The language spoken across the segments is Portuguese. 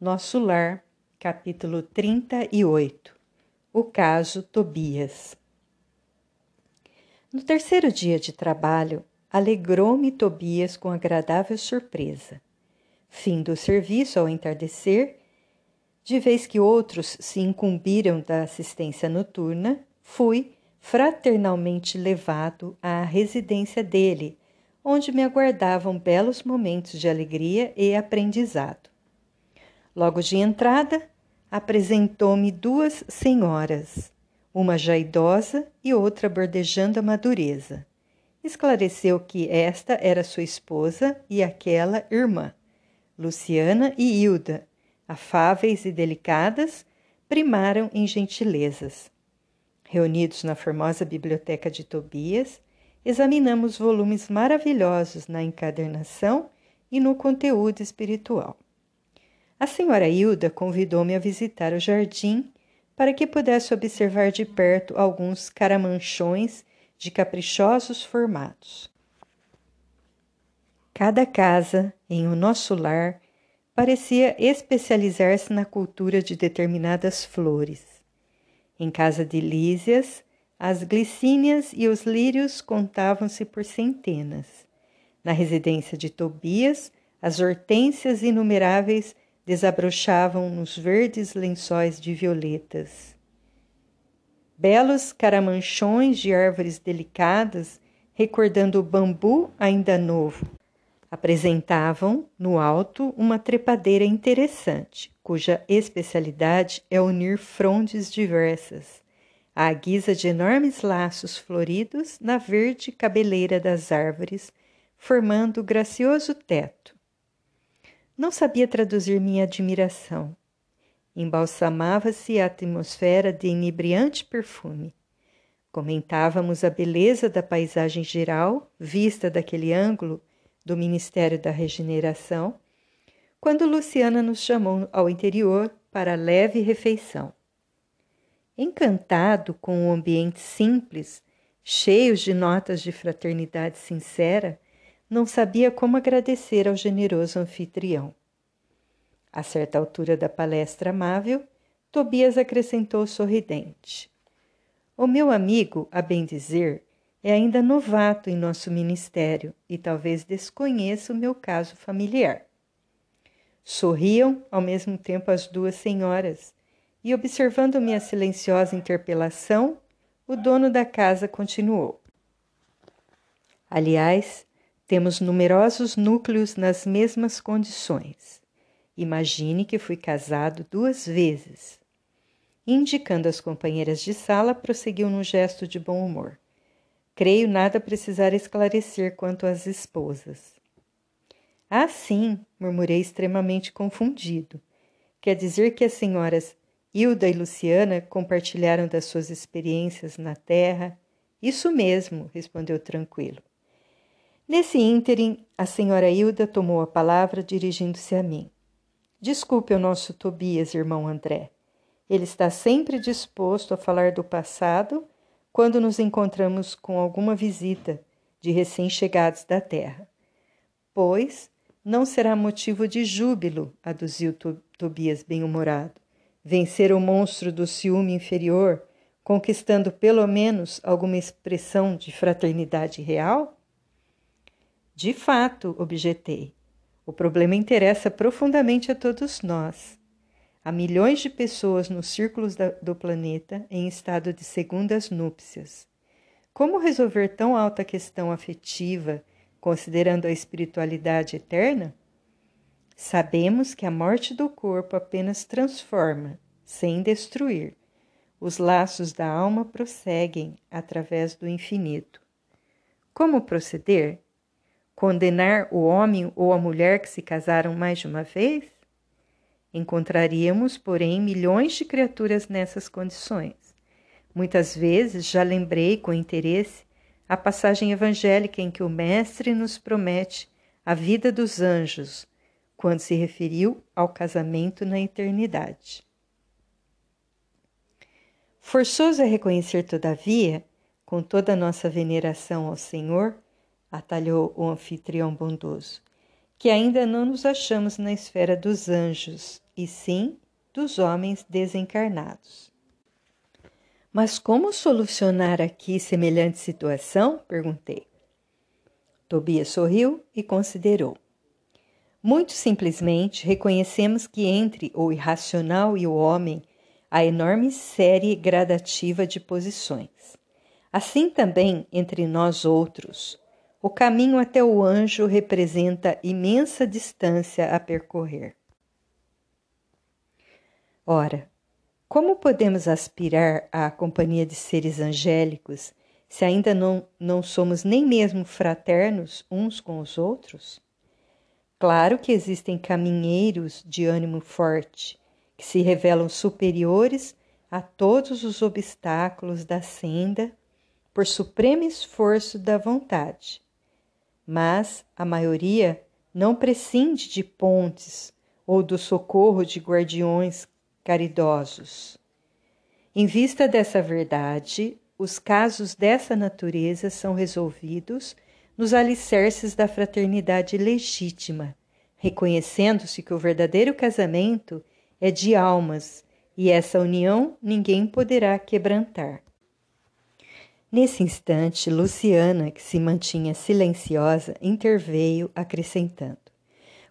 Nosso Lar, capítulo 38 O caso Tobias. No terceiro dia de trabalho, alegrou-me Tobias com agradável surpresa. Fim do serviço ao entardecer, de vez que outros se incumbiram da assistência noturna, fui fraternalmente levado à residência dele, onde me aguardavam belos momentos de alegria e aprendizado. Logo de entrada, apresentou-me duas senhoras, uma já idosa e outra bordejando a madureza. Esclareceu que esta era sua esposa e aquela irmã, Luciana e Hilda, afáveis e delicadas, primaram em gentilezas. Reunidos na formosa biblioteca de Tobias, examinamos volumes maravilhosos na encadernação e no conteúdo espiritual. A senhora Hilda convidou-me a visitar o jardim para que pudesse observar de perto alguns caramanchões de caprichosos formatos. Cada casa em o nosso lar parecia especializar-se na cultura de determinadas flores. Em casa de Lísias, as glicínias e os lírios contavam-se por centenas. Na residência de Tobias, as hortênsias inumeráveis desabrochavam nos verdes lençóis de violetas. Belos caramanchões de árvores delicadas, recordando o bambu ainda novo, apresentavam no alto uma trepadeira interessante, cuja especialidade é unir frondes diversas, à guisa de enormes laços floridos na verde cabeleira das árvores, formando gracioso teto. Não sabia traduzir minha admiração. Embalsamava-se a atmosfera de inebriante perfume. Comentávamos a beleza da paisagem geral, vista daquele ângulo do Ministério da Regeneração, quando Luciana nos chamou ao interior para leve refeição. Encantado com o ambiente simples, cheio de notas de fraternidade sincera, não sabia como agradecer ao generoso anfitrião. A certa altura da palestra amável, Tobias acrescentou sorridente: O meu amigo, a bem dizer, é ainda novato em nosso ministério e talvez desconheça o meu caso familiar. Sorriam ao mesmo tempo as duas senhoras, e observando minha silenciosa interpelação, o dono da casa continuou. Aliás, temos numerosos núcleos nas mesmas condições. Imagine que fui casado duas vezes. Indicando as companheiras de sala, prosseguiu num gesto de bom humor. Creio nada precisar esclarecer quanto às esposas. Ah, sim, murmurei extremamente confundido. Quer dizer que as senhoras Hilda e Luciana compartilharam das suas experiências na terra? Isso mesmo, respondeu tranquilo. Nesse ínterim, a senhora Hilda tomou a palavra dirigindo-se a mim. Desculpe o nosso Tobias, irmão André. Ele está sempre disposto a falar do passado quando nos encontramos com alguma visita de recém-chegados da terra. Pois não será motivo de júbilo, aduziu Tobias bem-humorado, vencer o monstro do ciúme inferior, conquistando pelo menos alguma expressão de fraternidade real? De fato, objetei, o problema interessa profundamente a todos nós. Há milhões de pessoas nos círculos da, do planeta em estado de segundas núpcias. Como resolver tão alta questão afetiva, considerando a espiritualidade eterna? Sabemos que a morte do corpo apenas transforma, sem destruir. Os laços da alma prosseguem através do infinito. Como proceder? Condenar o homem ou a mulher que se casaram mais de uma vez? Encontraríamos, porém, milhões de criaturas nessas condições. Muitas vezes já lembrei com interesse a passagem evangélica em que o Mestre nos promete a vida dos anjos, quando se referiu ao casamento na eternidade. Forçoso é reconhecer, todavia, com toda a nossa veneração ao Senhor, atalhou o anfitrião bondoso, que ainda não nos achamos na esfera dos anjos, e sim dos homens desencarnados. Mas como solucionar aqui semelhante situação? perguntei. Tobias sorriu e considerou. Muito simplesmente, reconhecemos que entre o irracional e o homem há enorme série gradativa de posições. Assim também entre nós outros, o caminho até o anjo representa imensa distância a percorrer. Ora, como podemos aspirar à companhia de seres angélicos se ainda não, não somos nem mesmo fraternos uns com os outros? Claro que existem caminheiros de ânimo forte, que se revelam superiores a todos os obstáculos da senda por supremo esforço da vontade mas a maioria não prescinde de pontes ou do socorro de guardiões caridosos. Em vista dessa verdade, os casos dessa natureza são resolvidos nos alicerces da fraternidade legítima, reconhecendo-se que o verdadeiro casamento é de almas e essa união ninguém poderá quebrantar. Nesse instante, Luciana, que se mantinha silenciosa, interveio, acrescentando: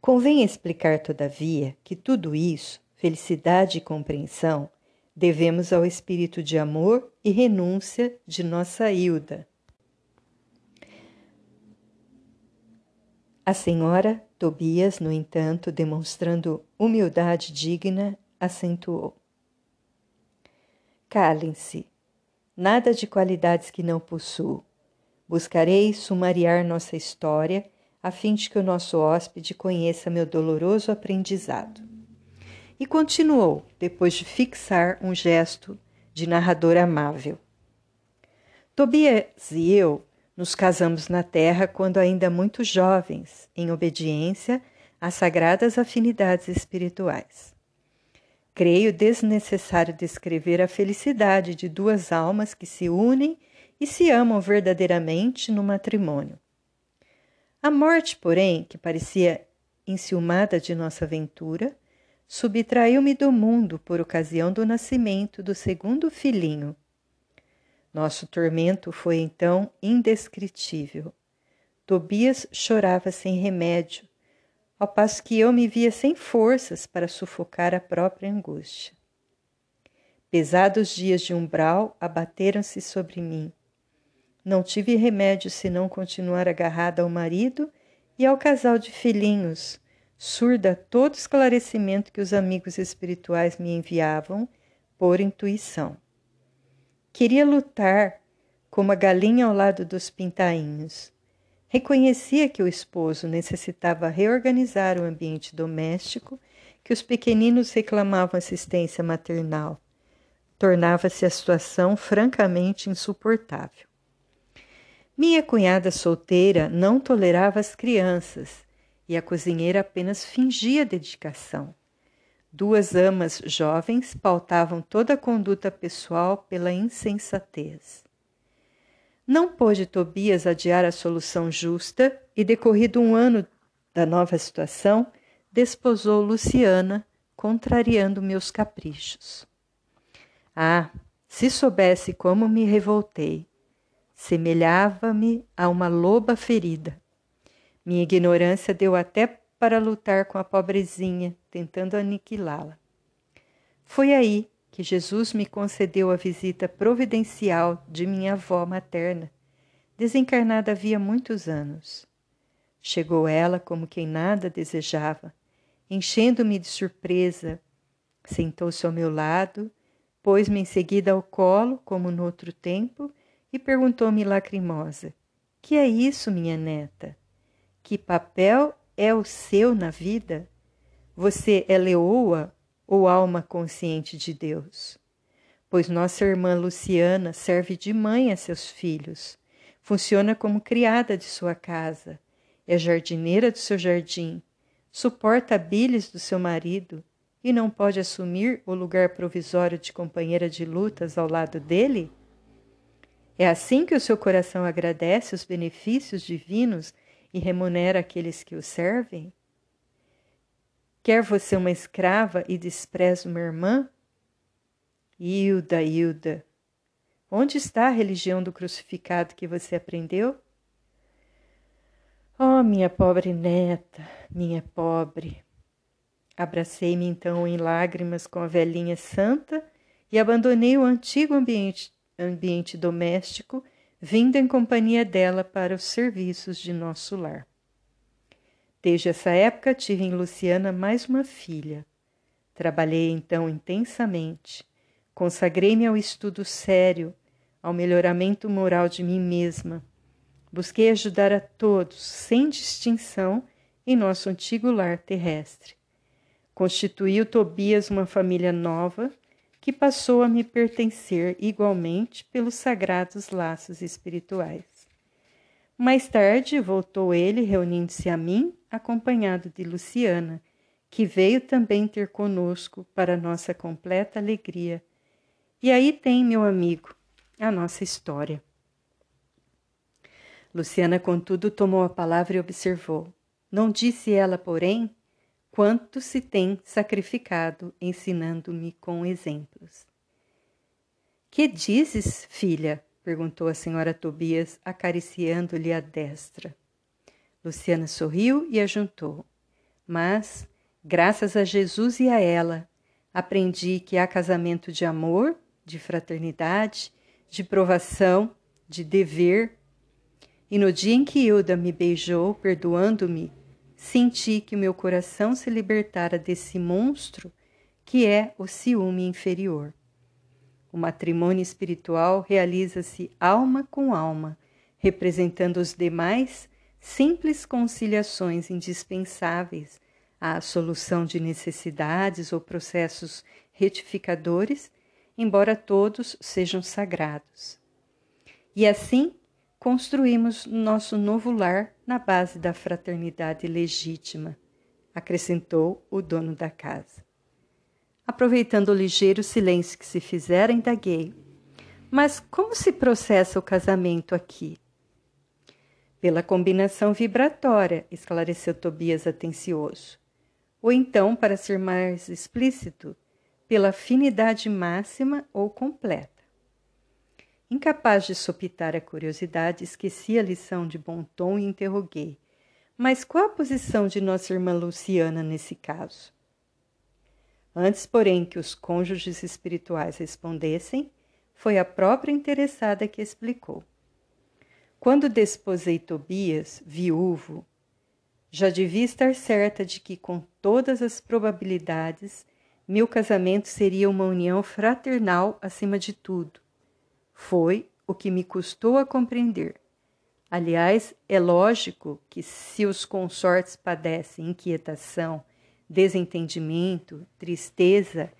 Convém explicar, todavia, que tudo isso, felicidade e compreensão, devemos ao espírito de amor e renúncia de nossa Hilda. A senhora Tobias, no entanto, demonstrando humildade digna, acentuou: Calem-se, nada de qualidades que não possuo. Buscarei sumariar nossa história, a fim de que o nosso hóspede conheça meu doloroso aprendizado. E continuou, depois de fixar um gesto de narrador amável. Tobias e eu nos casamos na terra quando ainda muito jovens, em obediência às sagradas afinidades espirituais. Creio desnecessário descrever a felicidade de duas almas que se unem e se amam verdadeiramente no matrimônio. A morte, porém, que parecia enciumada de nossa aventura, subtraiu-me do mundo por ocasião do nascimento do segundo filhinho. Nosso tormento foi então indescritível. Tobias chorava sem remédio, ao passo que eu me via sem forças para sufocar a própria angústia. Pesados dias de umbral abateram-se sobre mim. Não tive remédio senão continuar agarrada ao marido e ao casal de filhinhos, surda a todo esclarecimento que os amigos espirituais me enviavam por intuição. Queria lutar como a galinha ao lado dos pintainhos, Reconhecia que o esposo necessitava reorganizar o ambiente doméstico, que os pequeninos reclamavam assistência maternal. Tornava-se a situação francamente insuportável. Minha cunhada solteira não tolerava as crianças e a cozinheira apenas fingia dedicação. Duas amas jovens pautavam toda a conduta pessoal pela insensatez. Não pôde Tobias adiar a solução justa e, decorrido um ano da nova situação, desposou Luciana, contrariando meus caprichos. Ah, se soubesse como me revoltei! Semelhava-me a uma loba ferida. Minha ignorância deu até para lutar com a pobrezinha, tentando aniquilá-la. Foi aí que Jesus me concedeu a visita providencial de minha avó materna, desencarnada havia muitos anos. Chegou ela como quem nada desejava, enchendo-me de surpresa. Sentou-se ao meu lado, pôs-me em seguida ao colo, como no outro tempo, e perguntou-me lacrimosa: Que é isso, minha neta? Que papel é o seu na vida? Você é leoa ou alma consciente de Deus. Pois nossa irmã Luciana serve de mãe a seus filhos, funciona como criada de sua casa, é jardineira do seu jardim, suporta a bilis do seu marido e não pode assumir o lugar provisório de companheira de lutas ao lado dele? É assim que o seu coração agradece os benefícios divinos e remunera aqueles que o servem? Quer você uma escrava e despreza uma irmã? Hilda, Hilda, onde está a religião do crucificado que você aprendeu? Oh, minha pobre neta, minha pobre. Abracei-me então em lágrimas com a velhinha santa e abandonei o antigo ambiente, ambiente doméstico, vindo em companhia dela para os serviços de nosso lar. Desde essa época tive em Luciana mais uma filha. Trabalhei então intensamente Consagrei-me ao estudo sério, ao melhoramento moral de mim mesma. Busquei ajudar a todos, sem distinção, em nosso antigo lar terrestre. Constituiu Tobias uma família nova que passou a me pertencer igualmente pelos sagrados laços espirituais. Mais tarde voltou ele, reunindo-se a mim, acompanhado de Luciana, que veio também ter conosco para nossa completa alegria e aí tem, meu amigo, a nossa história. Luciana, contudo, tomou a palavra e observou. Não disse ela, porém, quanto se tem sacrificado ensinando-me com exemplos. Que dizes, filha? perguntou a senhora Tobias, acariciando-lhe a destra. Luciana sorriu e ajuntou. Mas, graças a Jesus e a ela, aprendi que há casamento de amor de fraternidade, de provação, de dever. E no dia em que Hilda me beijou, perdoando-me, senti que meu coração se libertara desse monstro que é o ciúme inferior. O matrimônio espiritual realiza-se alma com alma, representando os demais simples conciliações indispensáveis à solução de necessidades ou processos retificadores embora todos sejam sagrados. E assim construímos nosso novo lar na base da fraternidade legítima, acrescentou o dono da casa. Aproveitando o ligeiro silêncio que se fizera, indaguei. Mas como se processa o casamento aqui? Pela combinação vibratória, esclareceu Tobias atencioso. Ou então, para ser mais explícito, pela afinidade máxima ou completa. Incapaz de sopitar a curiosidade, esqueci a lição de bom tom e interroguei. Mas qual a posição de nossa irmã Luciana nesse caso? Antes, porém, que os cônjuges espirituais respondessem, foi a própria interessada que explicou. Quando desposei Tobias, viúvo, já devia estar certa de que, com todas as probabilidades, meu casamento seria uma união fraternal acima de tudo. Foi o que me custou a compreender. Aliás, é lógico que se os consortes padecem inquietação, desentendimento, tristeza,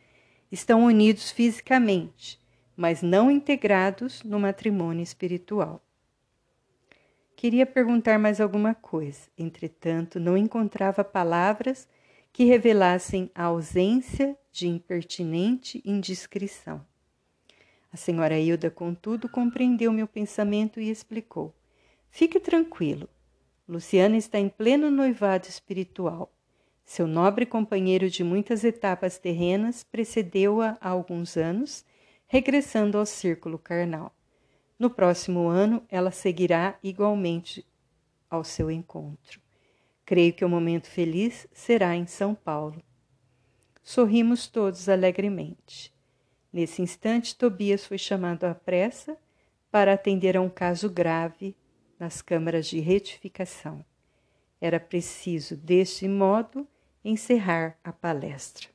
estão unidos fisicamente, mas não integrados no matrimônio espiritual. Queria perguntar mais alguma coisa, entretanto, não encontrava palavras que revelassem a ausência de impertinente indiscrição. A senhora Hilda, contudo, compreendeu meu pensamento e explicou: Fique tranquilo. Luciana está em pleno noivado espiritual. Seu nobre companheiro de muitas etapas terrenas precedeu-a há alguns anos, regressando ao círculo carnal. No próximo ano, ela seguirá igualmente ao seu encontro. Creio que o momento feliz será em São Paulo. Sorrimos todos alegremente. Nesse instante, Tobias foi chamado à pressa para atender a um caso grave nas câmaras de retificação. Era preciso, deste modo, encerrar a palestra.